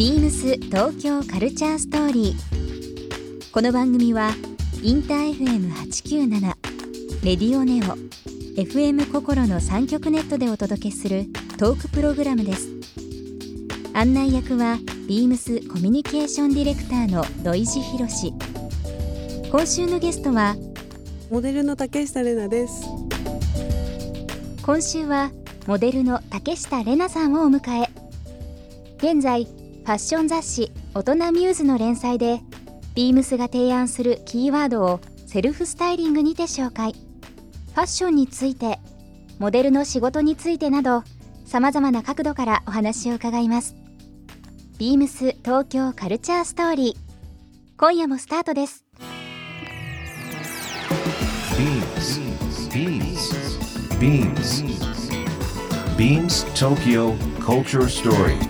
ビームス東京カルチャーストーリー。この番組はインター FM897 レディオネオ FM 心の三極ネットでお届けするトークプログラムです。案内役はビームスコミュニケーションディレクターの土井博志。今週のゲストはモデルの竹下玲奈です。今週はモデルの竹下玲奈さんをお迎え現在ファッション雑誌「大人ミューズ」の連載でビームスが提案するキーワードをセルフスタイリングにて紹介ファッションについてモデルの仕事についてなどさまざまな角度からお話を伺いますビームス東京カルチャーストーリー今夜もスタートです Beams. Beams. Beams. Beams Tokyo Culture Story.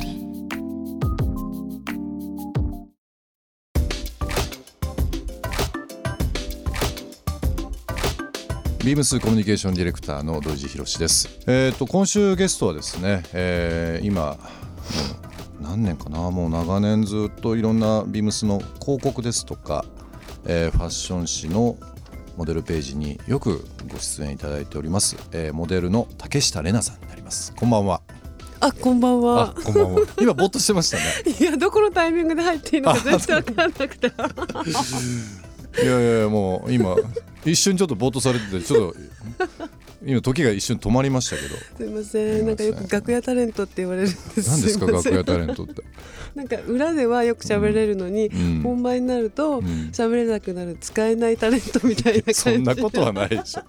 ービームスコミュニケーションディレクターの土井博志です。えっ、と今週ゲストはですね、えー今何年かなもう長年ずっといろんなビームスの広告ですとか、えーファッション誌のモデルページによくご出演いただいております、えーモデルの竹下玲奈さんになります。こんばんは。あ、こんばんあは。こんばんは。今ぼーっとしてましたね。いや、どこのタイミングで入っていいのか全然わかんなくて。いやいやもう今一瞬ちょっとぼーっとされててちょっと今時が一瞬止まりましたけど。すいません、なんかよく楽屋タレントって言われるんです。何ですか？楽屋タレントって。なんか裏ではよく喋れるのに、うん本番になるとん喋れなくなる使えないタレントみたいな感じ。そんなことはないでしょ。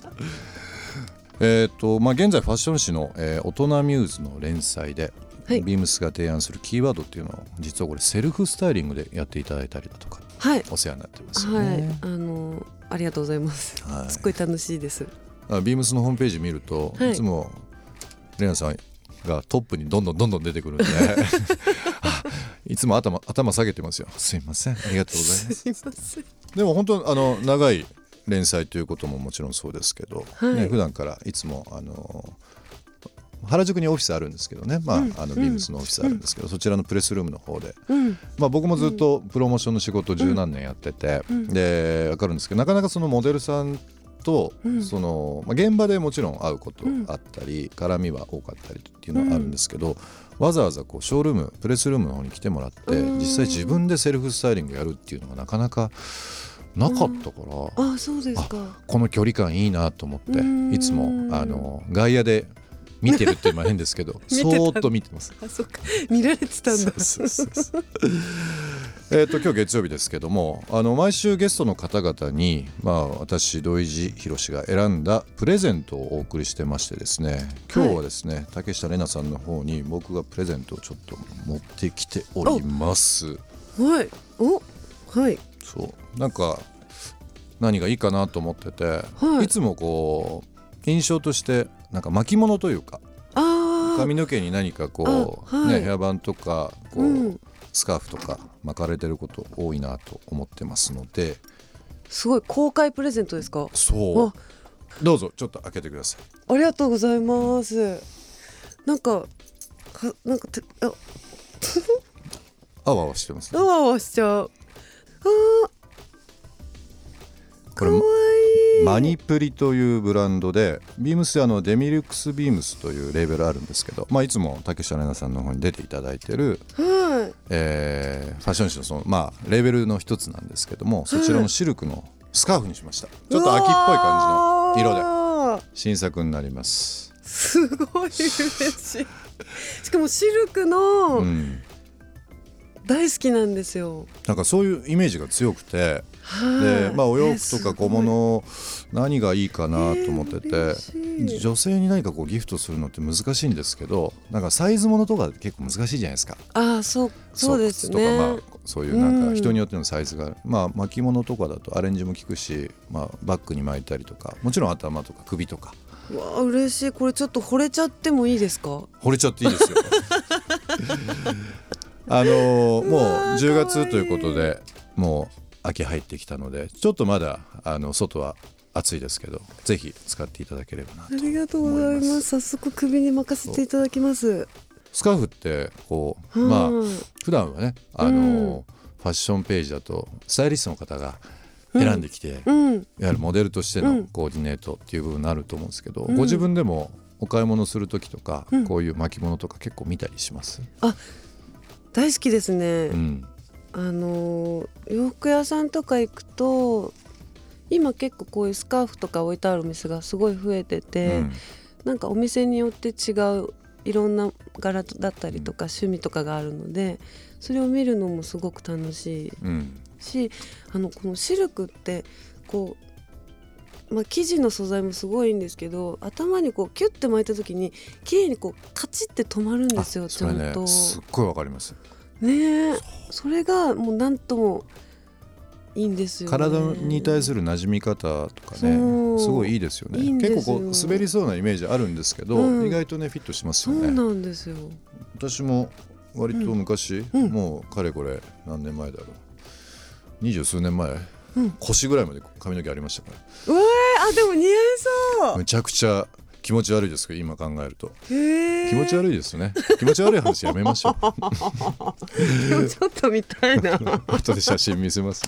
えっとまあ現在ファッション誌の、えー大人ミューズの連載で、はいビームスが提案するキーワードっていうのを実はこれセルフスタイリングでやっていただいたりだとかはい。お世話になってますよはいね。、あのありがとうございます。はいすっごい楽しいです。あビームスのホームページ見ると、はいい、つもレナさんがトップにどんどんどんどん出てくるんで あいつも頭頭下げてますよすいませんありがとうございます。でも本当あの長い連載ということももちろんそうですけど、はいね、普段からいつもあの原宿にオフィスあるんですけどね、まああのビームスのオフィスあるんですけど、そちらのプレスルームの方で、うん。まあ、僕もずっとプロモーションの仕事を十何年やってて、で分かるんですけどなかなかそのモデルさんと、そのまあ、現場でもちろん会うことあったり、絡みは多かったりっていうのはあるんですけど、わざわざこうショールームプレスルームの方に来てもらって、実際自分でセルフスタイリングやるっていうのがなかなかなかったから、あ、そうですか。この距離感いいなと思ってうん。いつもあの外野で見てるっていうのは変ですけど そーっと見てます。あ、そっか。見られてたんだ。えーと今日月曜日ですけどもあの毎週ゲストの方々に、まあ、私土井地博が選んだプレゼントをお送りしてましてですね今日はですね、竹下玲奈さんの方に僕がプレゼントをちょっと持ってきておりますはい。お、はい。そうなんか何がいいかなと思ってて、はいい、つもこう印象としてなんか巻物というか。髪の毛に何かこう、あはいね、ヘアバンとかこう、うんスカーフとか巻かれてること多いなと思ってますのですごい公開プレゼントですか？そうあどうぞちょっと開けてくださいありがとうございます。なんか、か、なんかて、あ、あわあわしてますねあわあわしちゃう。あマニプリというブランドでビームスであのデミルクスビームスというレーベルあるんですけど、まあ、いつも竹下玲奈さんの方に出ていただいてる、はい。えーファッション誌のその、まあ、レーベルの一つなんですけどもそちらのシルクのスカーフにしましたちょっと秋っぽい感じの色で。新作になります、すごい嬉しい。しかもシルクのうん、大好きなんですよ。なんかそういうイメージが強くてはいでまあお洋服とか小物何がいいかなと思ってて、女性に何かこうギフトするのって難しいんですけどなんかサイズものとか結構難しいじゃないですか。ああそうそうですね。とか、まあ、そういうなんうん。か人によってのサイズがある、まあ巻物とかだとアレンジも効くし、まあ、バッグに巻いたりとかもちろん頭とか首とか。うわあ嬉しい。これちょっと惚れちゃってもいいですか？惚れちゃっていいですよ。あのーもう10月ということでもう秋入ってきたのでちょっとまだあの外は暑いですけどぜひ使っていただければなあとりがとうございます。早速首に任せていただきます。スカーフってこうまあはい普段はねあのーファッションページだとスタイリストの方が選んできて、うん。いわゆるモデルとしてのうん。コーディネートっていう部分になると思うんですけど、うん。ご自分でもお買い物する時とか、うん。こういう巻物とか結構見たりします、大好きですね、うんあのー洋服屋さんとか行くと今結構こういうスカーフとか置いてあるお店がすごい増えてて、うん。なんかお店によって違ういろんな柄だったりとか趣味とかがあるのでそれを見るのもすごく楽しいうん。しあのこのシルクってこう、まあ、生地の素材もすごいいいんですけど頭にこうキュッて巻いた時に綺麗にこうカチッて止まるんですよちゃんと。すっごいわかりますねえ。それがもうなんともいいんですよ、ね、体に対する馴染み方とかねそう。すごいいいですよね。結構こう滑りそうなイメージあるんですけど、うん。意外とねフィットしますそうよねなんですよ。私も割と昔、うん。もうかれこれ何年前だろう。二十数年前、うん。腰ぐらいまで髪の毛ありましたかうわーあでも似合いそらめちゃくちゃ気持ち悪いですけど今考えると。気持ち悪いですね。気持ち悪い話やめましょう。ちょっと見たいな。後で写真見せます。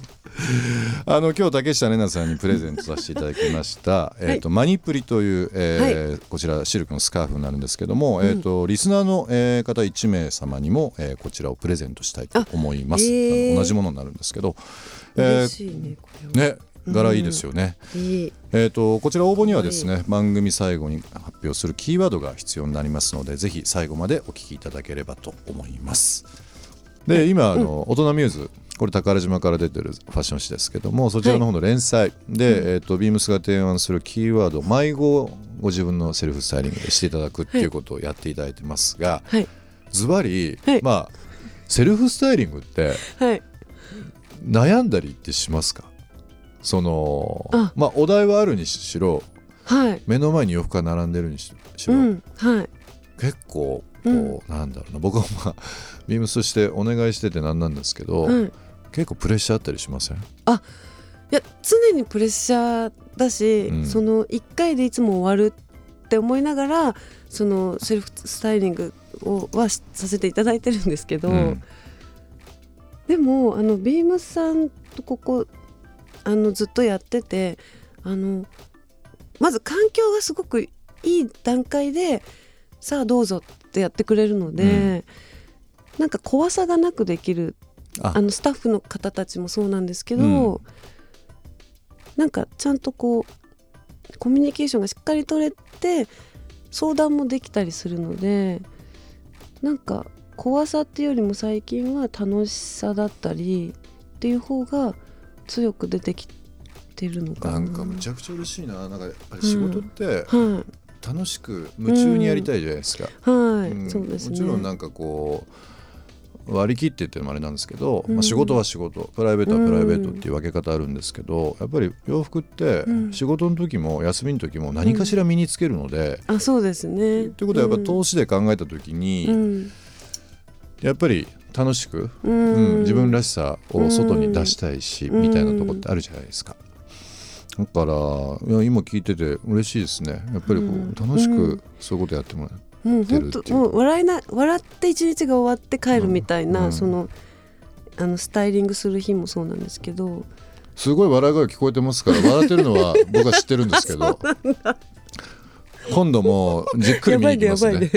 あの今日竹下玲奈さんにプレゼントさせていただきました、えっ、とマニプリという、えーこちらシルクのスカーフになるんですけども、えっ、とリスナーの、えー方1名様にも、えーこちらをプレゼントしたいと思います。同じものになるんですけど、え嬉しいねね柄いいですよね。いいえー、とこちら応募にはですね番組最後に発表するキーワードが必要になりますのでぜひ最後までお聞きいただければと思います。で今あの、大人ミューズこれ宝島から出てるファッション誌ですけどもそちらの方の連載で、えー、とビームスが提案するキーワード迷子をご自分のセルフスタイリングでしていただくっていうことをやっていただいてますがはい。ズバリはい。まあセルフスタイリングってはい。悩んだりってしますか？そのあ。まあお題はあるにしろはい。目の前に洋服が並んでるにししろ、うんはい。結構こう、うん。なんだろうな。僕はまあビームスとしてお願いしててなんなんですけど、はい。結構プレッシャーあったりしません？いや常にプレッシャーだし、うん。その1回でいつも終わるって思いながらそのセルフスタイリングをはしさせていただいてるんですけど、うん。でもあのビームスさんとここあのずっとやっててあのまず環境がすごくいい段階でさあどうぞってやってくれるので、なんか怖さがなくできるあ。あのスタッフの方たちもそうなんですけど、うん。なんかちゃんとこうコミュニケーションがしっかり取れて相談もできたりするのでなんか怖さっていうよりも最近は楽しさだったりっていう方が強く出てきてるのかな。なんかむちゃくちゃ嬉しいな。なんかやっぱり仕事ってはい。楽しく夢中にやりたいじゃないですか、はい、うん。そうですね。もちろんなんかこう割り切ってっていうのもあれなんですけど、うん。まあ、仕事は仕事。プライベートはプライベートっていう分け方あるんですけど、やっぱり洋服ってうん。仕事の時も休みの時も何かしら身につけるので、あそうですね。ということはやっぱ投資資で考えた時に、うんやっぱり楽しく、ううんん自分らしさを外に出したいし、うん。みたいなとこってあるじゃないですか。だから今聞いてて嬉しいですね。やっぱりこう、うん。楽しくうん。そういうことやってもらう、もう出るっていう。本当もう笑いな笑って一日が終わって帰るみたいな、うん。そのあのスタイリングする日もそうなんですけど。すごい笑い声聞こえてますから笑ってるのは 僕は知ってるんですけど。今度もうじっくり見に行きますね。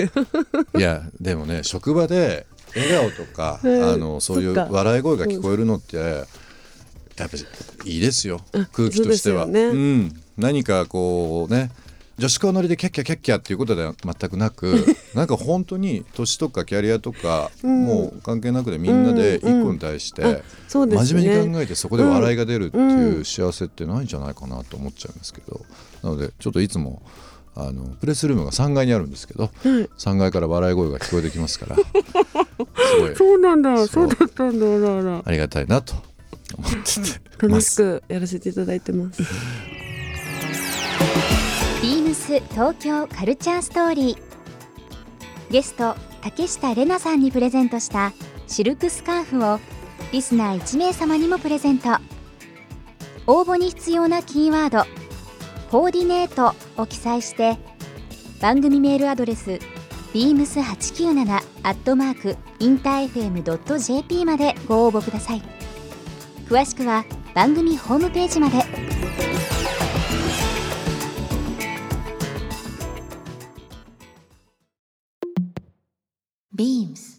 いやでもね職場で笑顔とか、うんあのそういう笑い声が聞こえるのってやっぱりいいですよ空気としては。そうね。ん、何かこうね女子校乗りでキャッキャキャッキャっていうことでは全くなくなんか本当に年とかキャリアとか、うんもう関係なくでみんなで一個に対して、真面目にね考えてそこで笑いが出るっていううん幸せってないんじゃないかなと思っちゃいますけどなのでちょっといつもあのプレスルームが3階にあるんですけどはい。3階から笑い声が聞こえてきますから すごい。そうなんだ。そうそうだったんだありがたいなと思ってて楽し。くやらせていただいてます。ビームス東京カルチャーストーリー。ゲスト竹下玲奈さんにプレゼントしたシルクスカーフをリスナー1名様にもプレゼント。応募に必要なキーワード「コーディネート」を記載して番組メールアドレス beams897 アットマークインター FM.jp までご応募ください。詳しくは番組ホームページまで。ビームス。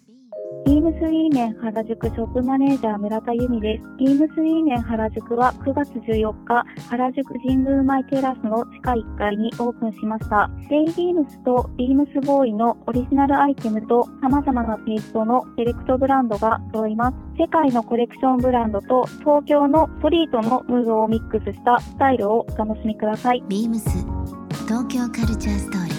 ビームスイーメン原宿ショップマネージャー村田由美です。ビームスイーメン原宿は9月14日、原宿神宮前テラスの地下1階にオープンしました。デイビームスとビームスボーイのオリジナルアイテムと様々なテイストのセレクトブランドが揃います。世界のコレクションブランドと東京のストリートのムードをミックスしたスタイルをお楽しみください。ビームス東京カルチャーストーリー